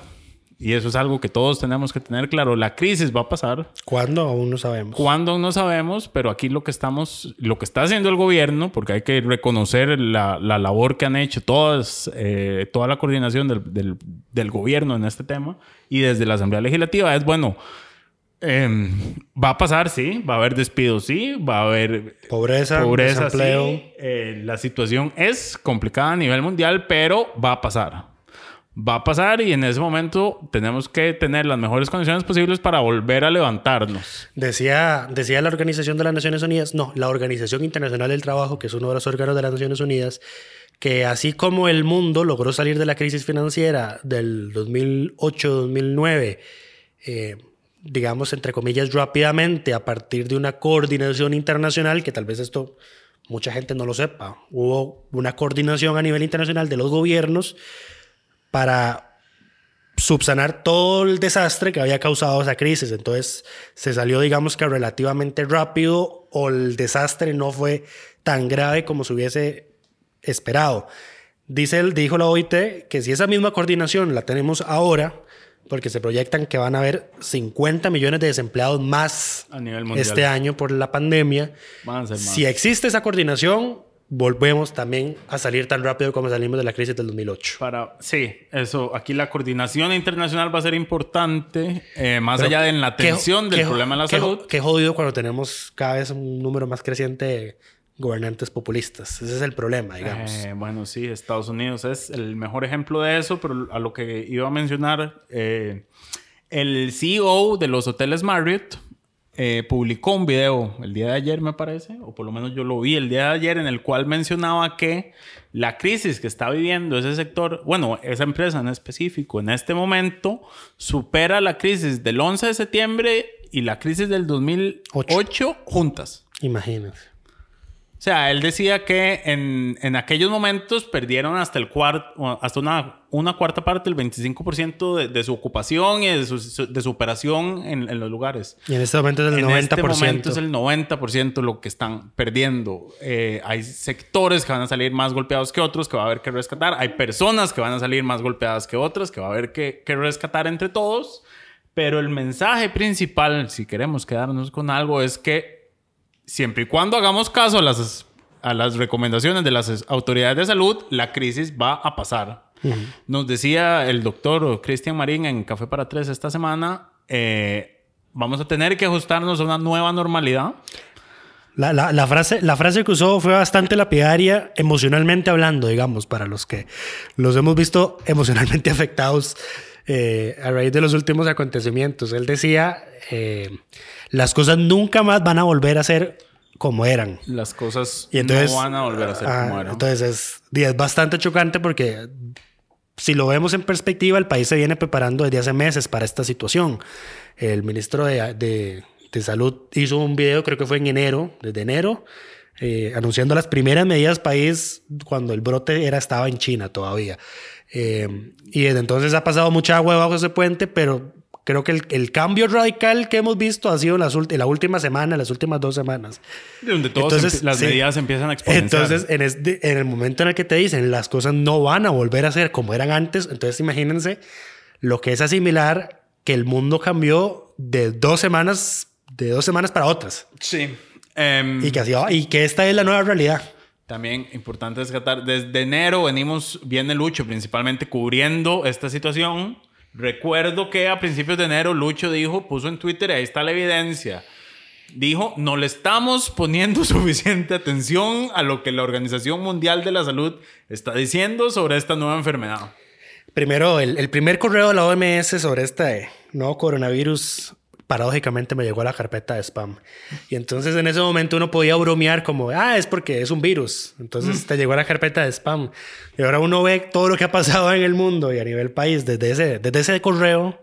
y eso es algo que todos tenemos que tener claro. La crisis va a pasar. ¿Cuándo? Aún no sabemos. ¿Cuándo? Aún no sabemos, pero aquí lo que estamos, lo que está haciendo el gobierno, porque hay que reconocer la, la labor que han hecho todas, eh, toda la coordinación del, del, del, gobierno en este tema y desde la Asamblea Legislativa, es bueno. Eh, va a pasar, sí, va a haber despidos, sí, va a haber pobreza, pobreza desempleo. Sí. Eh, la situación es complicada a nivel mundial, pero va a pasar va a pasar y en ese momento tenemos que tener las mejores condiciones posibles para volver a levantarnos. Decía, decía la Organización de las Naciones Unidas, no, la Organización Internacional del Trabajo, que es uno de los órganos de las Naciones Unidas, que así como el mundo logró salir de la crisis financiera del 2008-2009, eh, digamos, entre comillas, rápidamente a partir de una coordinación internacional, que tal vez esto mucha gente no lo sepa, hubo una coordinación a nivel internacional de los gobiernos para subsanar todo el desastre que había causado esa crisis. Entonces se salió, digamos que relativamente rápido o el desastre no fue tan grave como se hubiese esperado. Dice, dijo la OIT que si esa misma coordinación la tenemos ahora, porque se proyectan que van a haber 50 millones de desempleados más a nivel mundial. este año por la pandemia, más. si existe esa coordinación, volvemos también a salir tan rápido como salimos de la crisis del 2008. Para, sí, eso, aquí la coordinación internacional va a ser importante, eh, más Pero allá de la atención del problema de la qué- salud. Qué jodido cuando tenemos cada vez un número más creciente de gobernantes populistas. Ese es el problema, digamos. Eh, bueno, sí, Estados Unidos es el mejor ejemplo de eso, pero a lo que iba a mencionar, eh, el CEO de los hoteles Marriott eh, publicó un video el día de ayer, me parece, o por lo menos yo lo vi el día de ayer, en el cual mencionaba que la crisis que está viviendo ese sector, bueno, esa empresa en específico, en este momento, supera la crisis del 11 de septiembre y la crisis del 2008 juntas. Imagínense. O sea, él decía que en, en aquellos momentos perdieron hasta el cuarto, hasta una, una cuarta parte, el 25% de, de su ocupación y de su, de su operación en, en los lugares. Y en este momento es el en 90%. este momento es el 90% lo que están perdiendo. Eh, hay sectores que van a salir más golpeados que otros, que va a haber que rescatar. Hay personas que van a salir más golpeadas que otras, que va a haber que, que rescatar entre todos. Pero el mensaje principal, si queremos quedarnos con algo, es que siempre y cuando hagamos caso a las, a las recomendaciones de las autoridades de salud, la crisis va a pasar. Nos decía el doctor Cristian Marín en Café para Tres esta semana, eh, vamos a tener que ajustarnos a una nueva normalidad. La, la, la frase, la frase que usó fue bastante lapidaria emocionalmente hablando, digamos, para los que los hemos visto emocionalmente afectados eh, a raíz de los últimos acontecimientos. Él decía, eh, las cosas nunca más van a volver a ser como eran. Las cosas Y entonces, no van a volver a ser ah, como eran. Entonces es, es bastante chocante porque si lo vemos en perspectiva, el país se viene preparando desde hace meses para esta situación. El ministro de, de, de Salud hizo un video, creo que fue en enero, desde enero, eh, anunciando las primeras medidas país cuando el brote era, estaba en China todavía. Eh, y desde entonces ha pasado mucha agua debajo de ese puente, pero creo que el, el cambio radical que hemos visto ha sido en, las en la última semana, en las últimas dos semanas. Donde todos Entonces, empie- las sí. medidas empiezan a exponenciar. Entonces, en, este- en el momento en el que te dicen las cosas no van a volver a ser como eran antes, entonces imagínense lo que es asimilar que el mundo cambió de dos semanas, de dos semanas para otras. sí. Em, Y que, así, y que esta es la nueva realidad. También importante rescatar, desde enero venimos, viene Lucho principalmente cubriendo esta situación. Recuerdo que a principios de enero Lucho dijo, puso en Twitter, ahí está la evidencia. Dijo, no le estamos poniendo suficiente atención a lo que la Organización Mundial de la Salud está diciendo sobre esta nueva enfermedad. Primero, el, el primer correo de la OMS sobre este nuevo coronavirus, paradójicamente me llegó a la carpeta de spam. Y entonces en ese momento uno podía bromear como, ah, es porque es un virus. Entonces te llegó a la carpeta de spam. Y ahora uno ve todo lo que ha pasado en el mundo y a nivel país desde ese, desde ese correo.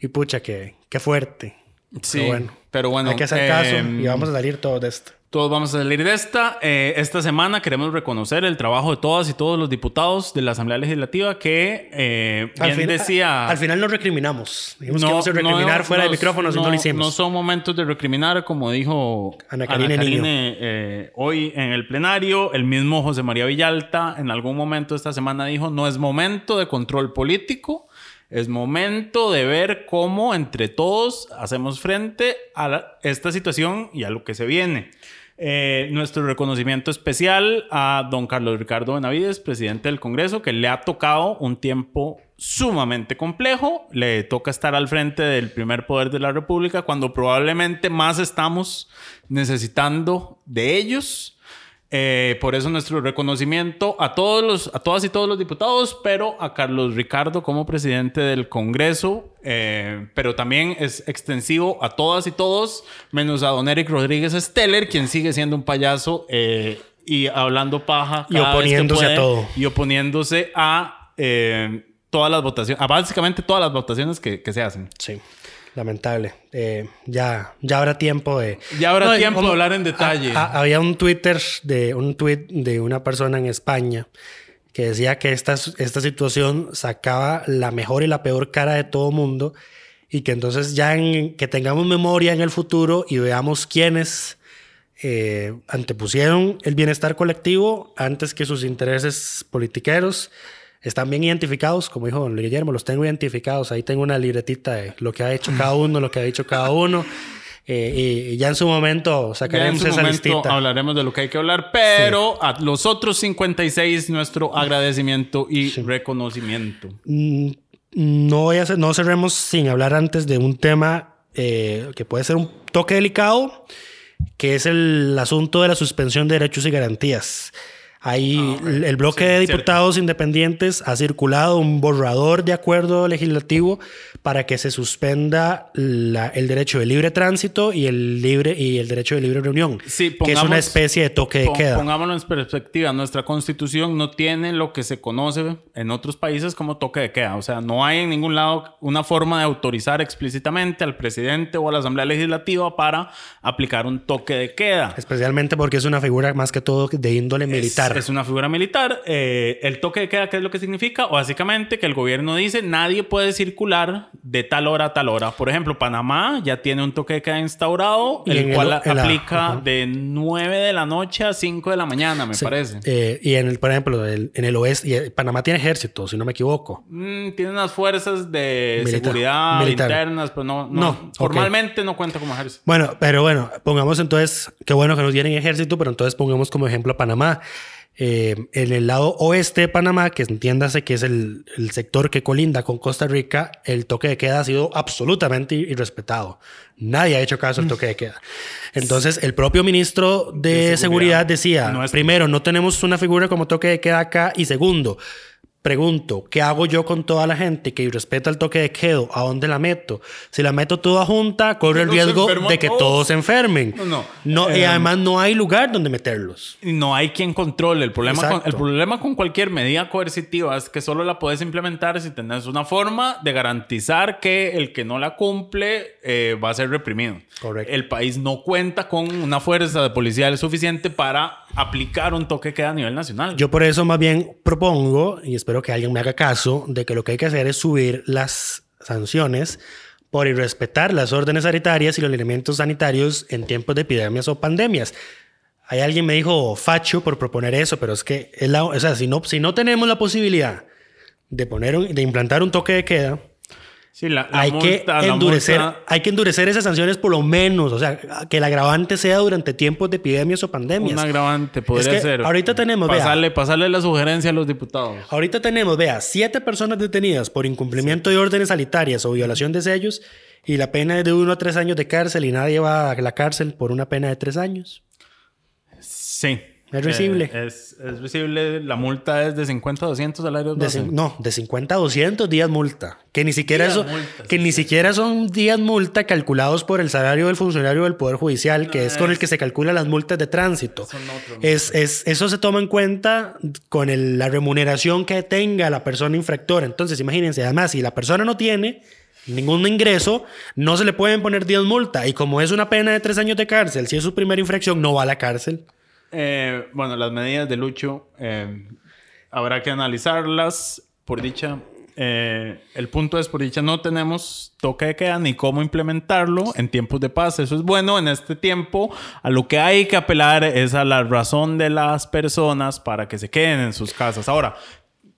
Y pucha, qué, qué fuerte. Sí, Pero bueno, pero bueno, hay que hacer caso em, y vamos a salir todos de esto. Todos vamos a salir de esta. Eh, esta semana queremos reconocer el trabajo de todas y todos los diputados de la Asamblea Legislativa que, eh, Al bien fin- decía... Al final nos recriminamos. Dijimos que íbamos a recriminar fuera de micrófonos y no lo hicimos. No son momentos de recriminar, como dijo Ana Karine eh, hoy en el plenario. El mismo José María Villalta en algún momento esta semana dijo, no es momento de control político, es momento de ver cómo entre todos hacemos frente a la- esta situación y a lo que se viene. Eh, nuestro reconocimiento especial a don Carlos Ricardo Benavides, presidente del Congreso, que le ha tocado un tiempo sumamente complejo. Le toca estar al frente del primer poder de la República cuando probablemente más estamos necesitando de ellos. Eh, por eso nuestro reconocimiento a todos los, a todas y todos los diputados, pero a Carlos Ricardo como presidente del Congreso, eh, pero también es extensivo a todas y todos, menos a don Eric Rodríguez Steller, quien sigue siendo un payaso eh, y hablando paja Y oponiéndose a todo. y oponiéndose a todas las votaciones, a básicamente todas las votaciones que, que se hacen. Sí, lamentable. Eh, ya, ya habrá tiempo de... Ya habrá y tiempo como- de hablar en detalle. a- a- había un Twitter de un tweet de una persona en España que decía que esta, esta situación sacaba la mejor y la peor cara de todo mundo y que entonces ya en, que tengamos memoria en el futuro y veamos quiénes eh, antepusieron el bienestar colectivo antes que sus intereses politiqueros. Están bien identificados, como dijo don Guillermo, los tengo identificados. Ahí tengo una libretita de lo que ha hecho cada uno, lo que ha dicho cada uno. Eh, y, ya en su momento Ya en sacaremos su esa momento listita. hablaremos de lo que hay que hablar, pero a los otros 56 nuestro agradecimiento y reconocimiento. Mm, no, voy a no cerremos sin hablar antes de un tema eh, que puede ser un toque delicado, que es el asunto de la suspensión de derechos y garantías. Ahí el, el bloque Sí, de cierto. diputados independientes ha circulado un borrador de acuerdo legislativo para que se suspenda la- el derecho de libre tránsito y el libre y el derecho de libre reunión, Sí, que es una especie de toque de queda. Pongámoslo en perspectiva, nuestra constitución no tiene lo que se conoce en otros países como toque de queda. O sea, no hay en ningún lado una forma de autorizar explícitamente al presidente o a la Asamblea Legislativa para aplicar un toque de queda. Especialmente porque es una figura más que todo de índole militar. Es, es una figura militar. Eh, el toque de queda, ¿qué es lo que significa? Básicamente que el gobierno dice nadie puede circular de tal hora a tal hora. Por ejemplo, Panamá ya tiene un toque de queda instaurado, Y el cual aplica de 9 de la noche a 5 de la mañana, me Sí. parece. Eh, y en el, por ejemplo, el- en el oeste, eh, Panamá tiene ejército, si no me equivoco. Mm, tiene unas fuerzas de Militar- seguridad militar. internas, pero no, no, formalmente no cuenta como ejército. Bueno, pero bueno, pongamos entonces, qué bueno que no tienen ejército, pero entonces pongamos como ejemplo a Panamá. Eh, en el lado oeste de Panamá, que entiéndase que es el, el sector que colinda con Costa Rica, el toque de queda ha sido absolutamente irrespetado. Nadie ha hecho caso al toque de queda. Entonces, el propio ministro de, seguridad. seguridad. decía, No es- primero, no tenemos una figura como toque de queda acá, y segundo, Pregunto, ¿qué hago yo con toda la gente que respeta el toque de quedo? ¿A dónde la meto? Si la meto toda junta, corre el riesgo de que todos. todos se enfermen. No, no. y Eh, además no hay lugar donde meterlos. No hay quien controle. El problema, con, el problema con cualquier medida coercitiva es que solo la puedes implementar si tenés una forma de garantizar que el que no la cumple eh, va a ser reprimido. Correcto. El país no cuenta con una fuerza de policial suficiente para aplicar un toque que queda a nivel nacional. Yo por eso más bien propongo, y espero que alguien me haga caso, de que lo que hay que hacer es subir las sanciones por irrespetar las órdenes sanitarias y los elementos sanitarios en tiempos de epidemias o pandemias. Hay alguien me dijo facho por proponer eso, pero es que es la, o sea, si no, si no tenemos la posibilidad de poner un- de implantar un toque de queda, Sí, la, la hay que multa- endurecer, multa- hay que endurecer esas sanciones por lo menos, o sea, que el agravante sea durante tiempos de epidemias o pandemias. un agravante podría Es que ser. ahorita tenemos, vea. pasarle, pasarle la sugerencia a los diputados. Ahorita tenemos, vea, siete personas detenidas por incumplimiento de órdenes sanitarias o violación de sellos y la pena es de uno a tres años de cárcel y nadie va a la cárcel por una pena de tres años. Sí. Es risible. Eh, es, es risible. La multa es de 50 a 200 salarios De base. cin- no, de 50 a 200 días multa. Que ni siquiera, Días eso, multa, que ni siquiera son días multa calculados por el salario del funcionario del Poder Judicial, que es con el que se calculan las multas de tránsito. Son Es, es, eso se toma en cuenta con el- la remuneración que tenga la persona infractora. Entonces, imagínense, además, si la persona no tiene, ningún ingreso, no se le pueden poner 10 multa. Y como es una pena de tres años de cárcel, si es su primera infracción, no va a la cárcel. Eh, bueno, las medidas de Lucho eh, habrá que analizarlas. Por dicha, eh, el punto es, por dicha, no tenemos toque de queda ni cómo implementarlo en tiempos de paz. Eso es bueno. En este tiempo, a lo que hay que apelar es a la razón de las personas para que se queden en sus casas. Ahora,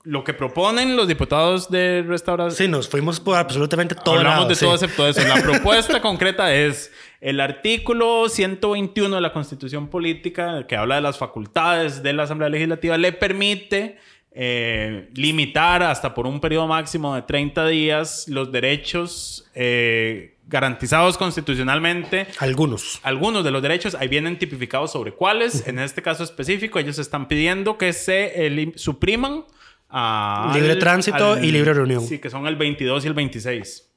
lo que proponen los diputados de restauración. Sí, nos fuimos por absolutamente todo Hablamos lado, de sí. todo excepto eso. La propuesta concreta es el artículo 121 de la Constitución Política, que habla de las facultades de la Asamblea Legislativa, le permite eh, limitar hasta por un periodo máximo de 30 días los derechos eh, garantizados constitucionalmente Algunos. algunos de los derechos ahí vienen tipificados sobre cuáles. En este caso específico, ellos están pidiendo que se supriman a Libre tránsito y libre reunión. Sí, que son el 22 y el 26.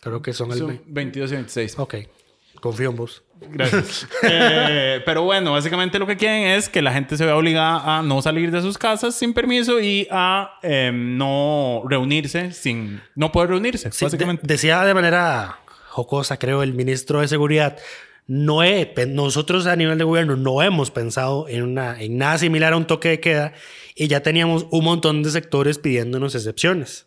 Creo que son el... Son 22 y 26. Ok, confío en vos. Gracias. Eh, pero bueno, básicamente lo que quieren es que la gente se vea obligada a no salir de sus casas sin permiso y a eh, no reunirse sin... No poder reunirse, Sí, básicamente. de- decía de manera jocosa, creo, el ministro de Seguridad, no he, nosotros a nivel de gobierno no hemos pensado en, una, en nada similar a un toque de queda y ya teníamos un montón de sectores pidiéndonos excepciones.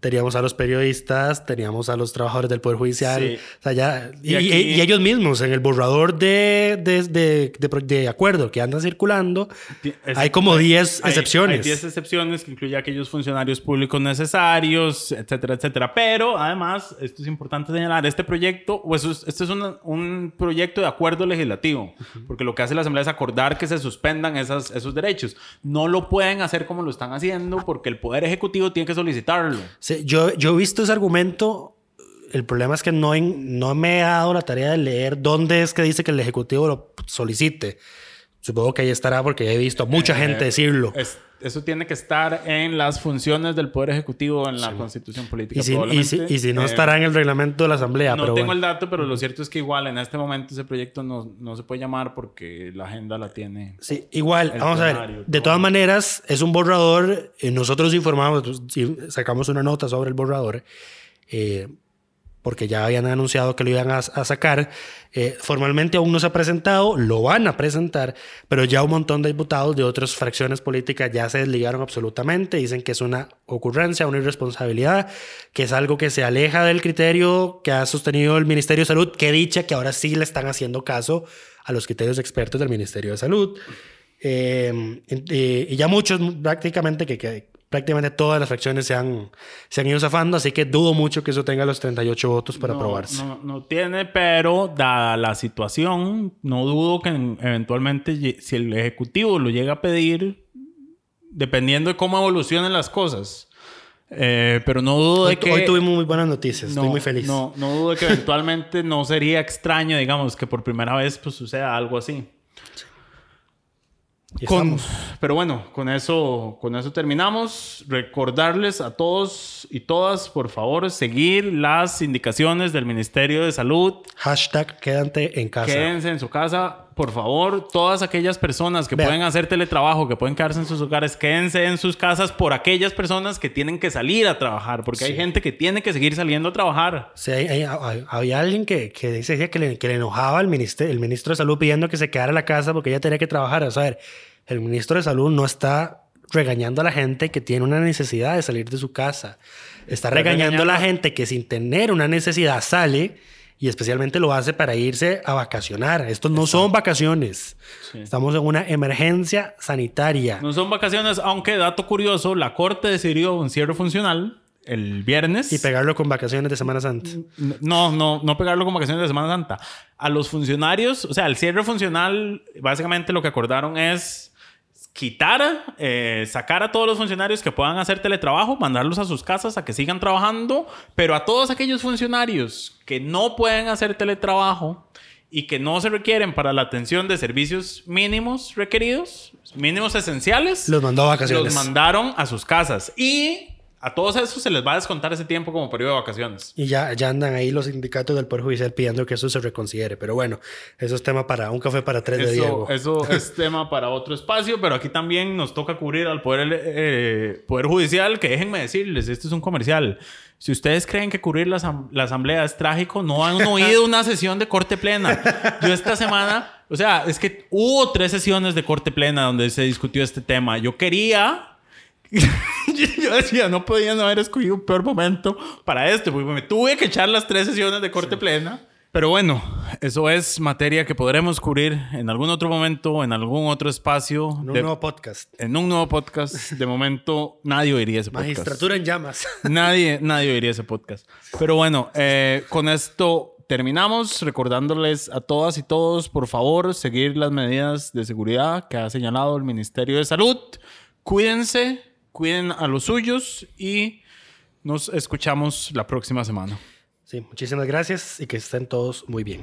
Teníamos a los periodistas, teníamos a los trabajadores del Poder Judicial, Sí. o sea, ya, y, Y aquí- y- y ellos mismos en el borrador de, de, de- de de acuerdo que anda circulando, es- hay como 10 Hay- excepciones. Hay 10 excepciones que incluye aquellos funcionarios públicos necesarios, etcétera, etcétera. Pero además, esto es importante señalar, este proyecto, o eso es, este es una- un proyecto de acuerdo legislativo, porque lo que hace la Asamblea es acordar que se suspendan esas, esos derechos. No lo pueden hacer como lo están haciendo porque el Poder Ejecutivo tiene que solicitarlo. Yo, yo he visto ese argumento. El problema es que no, no me he dado la tarea de leer dónde es que dice que el Ejecutivo lo solicite. Supongo que ahí estará porque he visto mucha gente decirlo. Es- eso tiene que estar en las funciones del Poder Ejecutivo en la Constitución Política. Y si, y, si, y si no Eh, estará en el reglamento de la Asamblea. No pero tengo bueno. el dato, pero lo cierto es que igual en este momento ese proyecto no, no se puede llamar porque la agenda la tiene. Sí, igual, vamos a ver. plenario, De todas maneras, es un borrador. eh, nosotros informamos, pues, sí, sacamos una nota sobre el borrador, eh, porque ya habían anunciado que lo iban a, sacar. Eh, formalmente aún no se ha presentado, lo van a presentar, pero ya un montón de diputados de otras fracciones políticas ya se desligaron absolutamente. Dicen que es una ocurrencia, una irresponsabilidad, que es algo que se aleja del criterio que ha sostenido el Ministerio de Salud, que dicha que ahora sí le están haciendo caso a los criterios expertos del Ministerio de Salud. Eh, y, y ya muchos, prácticamente, que prácticamente todas las fracciones se han, se han ido zafando, así que dudo mucho que eso tenga los 38 votos para no, aprobarse. No, no tiene, pero dada la situación, no dudo que en- eventualmente, si el Ejecutivo lo llega a pedir, dependiendo de cómo evolucionen las cosas. Eh, pero no dudo Hoy, de que. hoy tuvimos muy buenas noticias, estoy no, muy feliz. No, no dudo de que eventualmente no sería extraño, digamos, que por primera vez pues, suceda algo así. Con- pero bueno, con eso, con eso terminamos. Recordarles a todos y todas, por favor, seguir las indicaciones del Ministerio de Salud. Hashtag quédate en casa. Quédense en su casa, por favor. Todas aquellas personas que pueden hacer teletrabajo, que pueden quedarse en sus hogares, quédense en sus casas por aquellas personas que tienen que salir a trabajar, porque hay gente que tiene que seguir saliendo a trabajar. Sí, hay- hay- hay- había alguien que, que decía que le, que le enojaba al ministerio, el ministro de Salud pidiendo que se quedara en la casa porque ella tenía que trabajar. O sea, a ver, el ministro de Salud no está regañando a la gente que tiene una necesidad de salir de su casa. Está, regañando, a la gente que sin tener una necesidad sale y especialmente lo hace para irse a vacacionar. Estos no son vacaciones. Estamos en una emergencia sanitaria. No son vacaciones, aunque dato curioso, la Corte decidió un cierre funcional el viernes. Y pegarlo con vacaciones de Semana Santa. No, no, no pegarlo con vacaciones de Semana Santa. A los funcionarios, o sea, el cierre funcional, básicamente lo que acordaron es quitar, eh, sacar a todos los funcionarios que puedan hacer teletrabajo, mandarlos a sus casas a que sigan trabajando, pero a todos aquellos funcionarios que no pueden hacer teletrabajo y que no se requieren para la atención de servicios mínimos requeridos, mínimos esenciales, Los mandó a vacaciones. los mandaron a sus casas. Y a todos esos se les va a descontar ese tiempo como periodo de vacaciones. Y ya, ya andan ahí los sindicatos del Poder Judicial pidiendo que eso se reconsidere. Pero bueno, eso es tema para un café para tres de Diego. Eso, eso es tema para otro espacio, pero aquí también nos toca cubrir al Poder, eh, poder Judicial, que déjenme decirles, este es un comercial. Si ustedes creen que cubrir la, la asamblea es trágico, no han oído una sesión de corte plena. Yo esta semana, o sea, es que hubo tres sesiones de corte plena donde se discutió este tema. Yo quería yo decía, no podían haber escogido un peor momento para esto, porque me tuve que echar las tres sesiones de corte plena. Pero bueno, eso es materia que podremos cubrir en algún otro momento, en algún otro espacio. En un de- nuevo podcast. en un nuevo podcast. De momento, nadie oiría ese podcast. Magistratura en llamas. Nadie, nadie oiría ese podcast. Pero bueno, eh, con esto terminamos recordándoles a todas y todos, por favor, seguir las medidas de seguridad que ha señalado el Ministerio de Salud. Cuídense, cuiden a los suyos y nos escuchamos la próxima semana. Sí, muchísimas gracias y que estén todos muy bien.